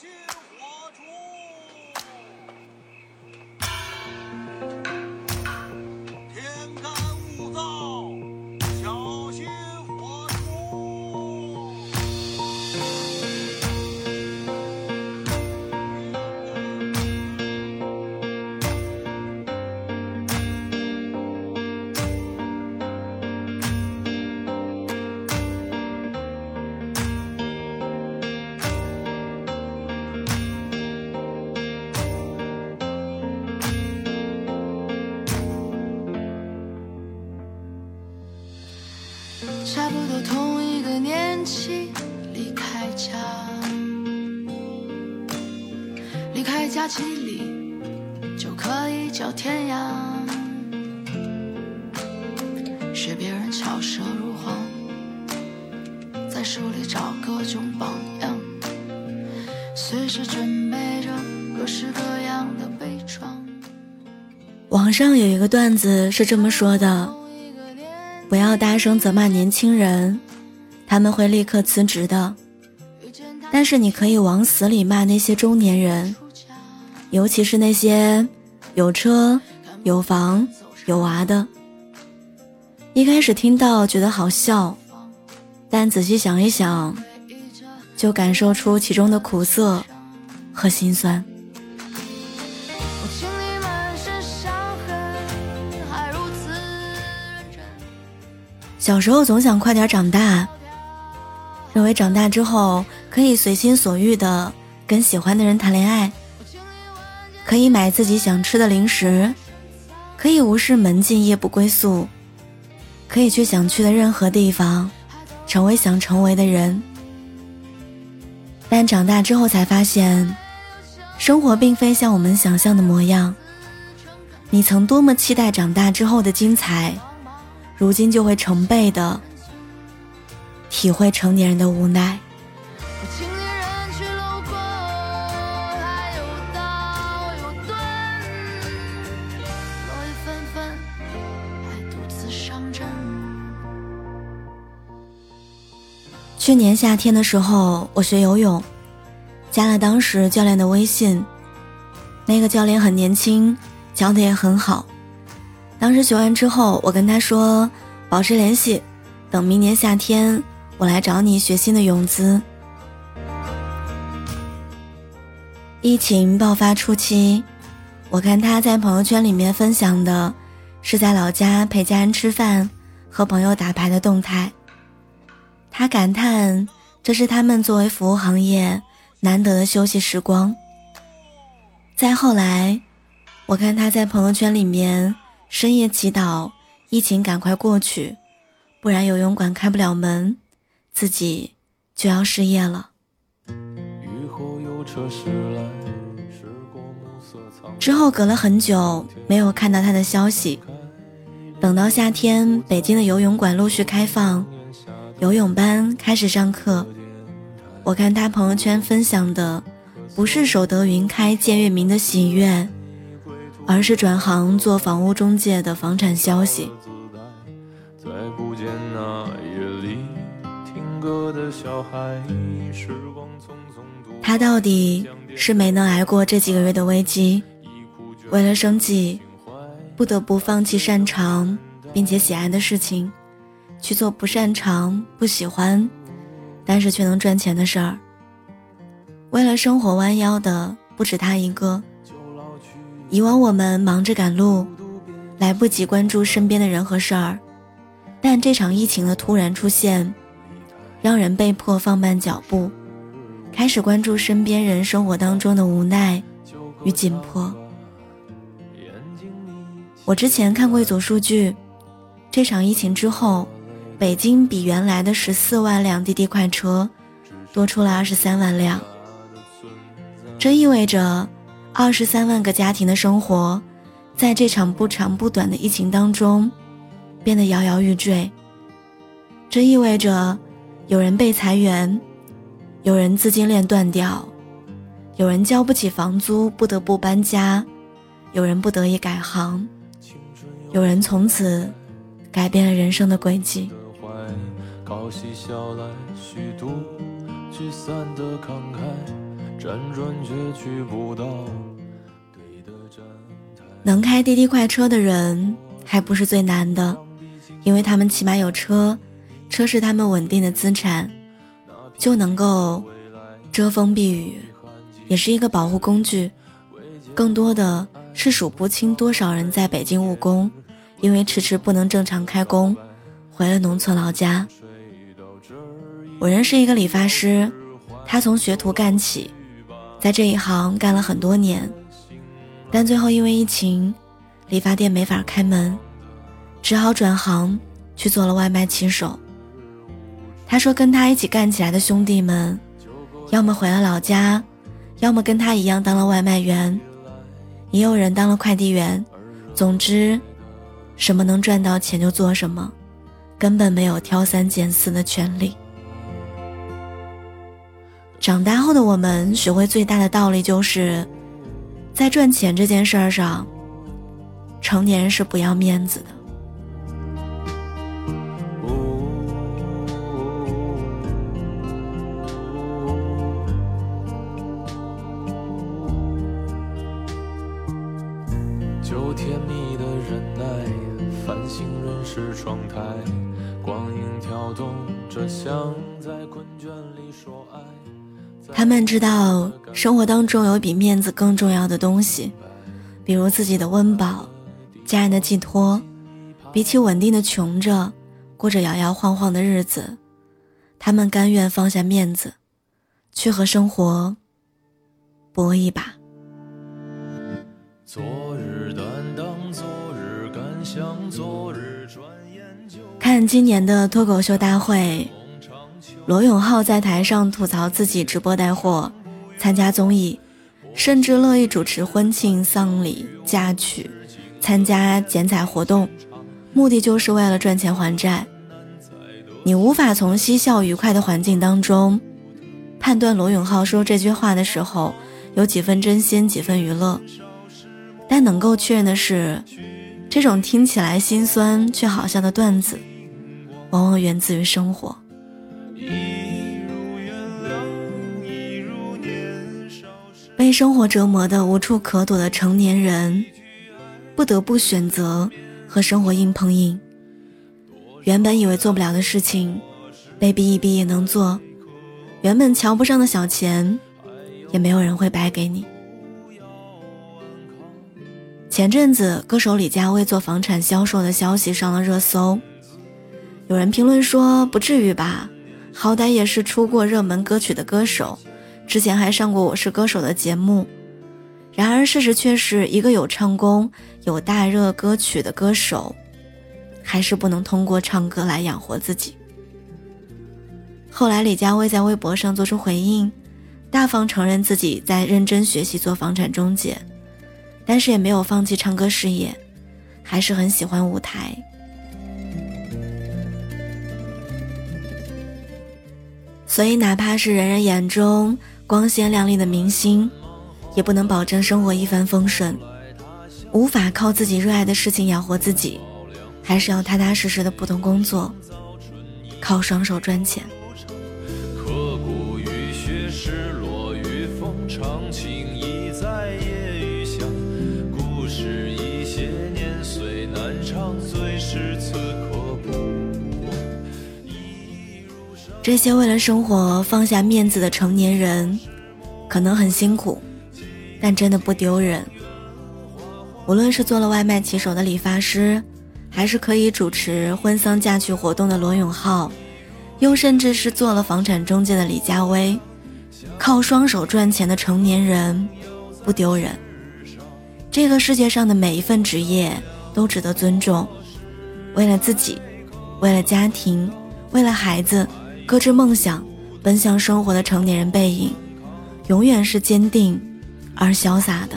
two. 差不多同一个年纪离开家，离开家几里就可以叫天涯。学别人巧舌如簧，在书里找各种榜样，随时准备着各式各样的伪装。网上有一个段子是这么说的。不要大声责骂年轻人，他们会立刻辞职的。但是你可以往死里骂那些中年人，尤其是那些有车、有房、有娃的。一开始听到觉得好笑，但仔细想一想，就感受出其中的苦涩和心酸。小时候总想快点长大，认为长大之后可以随心所欲的跟喜欢的人谈恋爱，可以买自己想吃的零食，可以无视门禁夜不归宿，可以去想去的任何地方，成为想成为的人。但长大之后才发现，生活并非像我们想象的模样。你曾多么期待长大之后的精彩。如今就会成倍的体会成年人的无奈。去年夏天的时候，我学游泳，加了当时教练的微信。那个教练很年轻，教的也很好。当时学完之后，我跟他说保持联系，等明年夏天我来找你学新的泳姿。疫情爆发初期，我看他在朋友圈里面分享的是在老家陪家人吃饭、和朋友打牌的动态。他感叹这是他们作为服务行业难得的休息时光。再后来，我看他在朋友圈里面。深夜祈祷，疫情赶快过去，不然游泳馆开不了门，自己就要失业了。之后隔了很久，没有看到他的消息。等到夏天，北京的游泳馆陆续开放，游泳班开始上课，我看他朋友圈分享的，不是守得云开见月明的喜悦。而是转行做房屋中介的房产消息。他到底是没能挨过这几个月的危机，为了生计，不得不放弃擅长并且喜爱的事情，去做不擅长、不喜欢，但是却能赚钱的事儿。为了生活弯腰的不止他一个。以往我们忙着赶路，来不及关注身边的人和事儿，但这场疫情的突然出现，让人被迫放慢脚步，开始关注身边人生活当中的无奈与紧迫。我之前看过一组数据，这场疫情之后，北京比原来的十四万辆滴滴快车多出了二十三万辆，这意味着。二十三万个家庭的生活，在这场不长不短的疫情当中，变得摇摇欲坠。这意味着，有人被裁员，有人资金链断掉，有人交不起房租不得不搬家，有人不得已改行，有人从此改变了人生的轨迹。辗转却去不到给的站台能开滴滴快车的人还不是最难的，因为他们起码有车，车是他们稳定的资产，就能够遮风避雨，也是一个保护工具。更多的是数不清多少人在北京务工，因为迟迟不能正常开工，回了农村老家。我认识一个理发师，他从学徒干起，在这一行干了很多年，但最后因为疫情，理发店没法开门，只好转行去做了外卖骑手。他说，跟他一起干起来的兄弟们，要么回了老家，要么跟他一样当了外卖员，也有人当了快递员。总之，什么能赚到钱就做什么，根本没有挑三拣四的权利。长大后的我们，学会最大的道理就是，在赚钱这件事儿上，成年人是不要面子的。就甜蜜的忍耐，繁星润湿窗台，光影跳动着，像在困倦里说爱。他们知道生活当中有比面子更重要的东西，比如自己的温饱、家人的寄托。比起稳定的穷着，过着摇摇晃晃的日子，他们甘愿放下面子，去和生活搏一把。看今年的脱口秀大会。罗永浩在台上吐槽自己直播带货，参加综艺，甚至乐意主持婚庆、丧礼、嫁娶，参加剪彩活动，目的就是为了赚钱还债。你无法从嬉笑愉快的环境当中判断罗永浩说这句话的时候有几分真心、几分娱乐，但能够确认的是，这种听起来心酸却好笑的段子，往往源自于生活。被生活折磨的无处可躲的成年人，不得不选择和生活硬碰硬。原本以为做不了的事情，被逼一逼也能做；原本瞧不上的小钱，也没有人会白给你。前阵子，歌手李佳薇做房产销售的消息上了热搜，有人评论说：“不至于吧？”好歹也是出过热门歌曲的歌手，之前还上过《我是歌手》的节目。然而事实却是一个有唱功、有大热歌曲的歌手，还是不能通过唱歌来养活自己。后来李佳薇在微博上做出回应，大方承认自己在认真学习做房产中介，但是也没有放弃唱歌事业，还是很喜欢舞台。所以，哪怕是人人眼中光鲜亮丽的明星，也不能保证生活一帆风顺，无法靠自己热爱的事情养活自己，还是要踏踏实实的普通工作，靠双手赚钱。刻骨于血，失落于风这些为了生活放下面子的成年人，可能很辛苦，但真的不丢人。无论是做了外卖骑手的理发师，还是可以主持婚丧嫁娶活动的罗永浩，又甚至是做了房产中介的李佳薇，靠双手赚钱的成年人，不丢人。这个世界上的每一份职业都值得尊重。为了自己，为了家庭，为了孩子。搁置梦想，奔向生活的成年人背影，永远是坚定而潇洒的。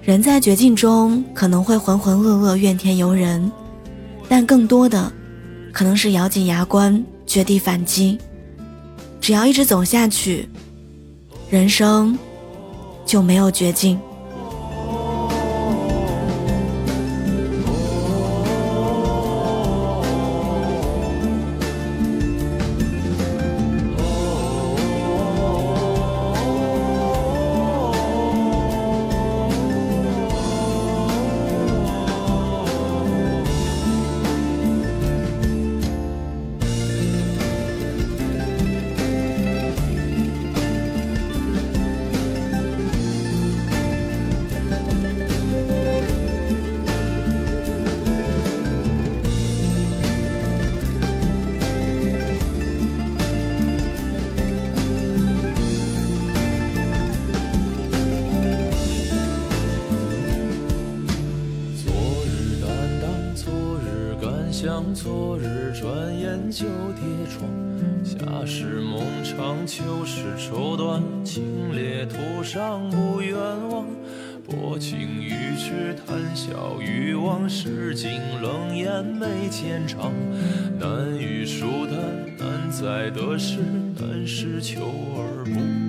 人在绝境中可能会浑浑噩噩、怨天尤人，但更多的可能是咬紧牙关、绝地反击。只要一直走下去，人生就没有绝境。昨日转眼就跌撞，夏时梦长，秋时愁短，清冽途上不远望。薄情于痴，谈笑于往事，尽冷眼眉间长。难遇疏淡，难在得失，难是求而不。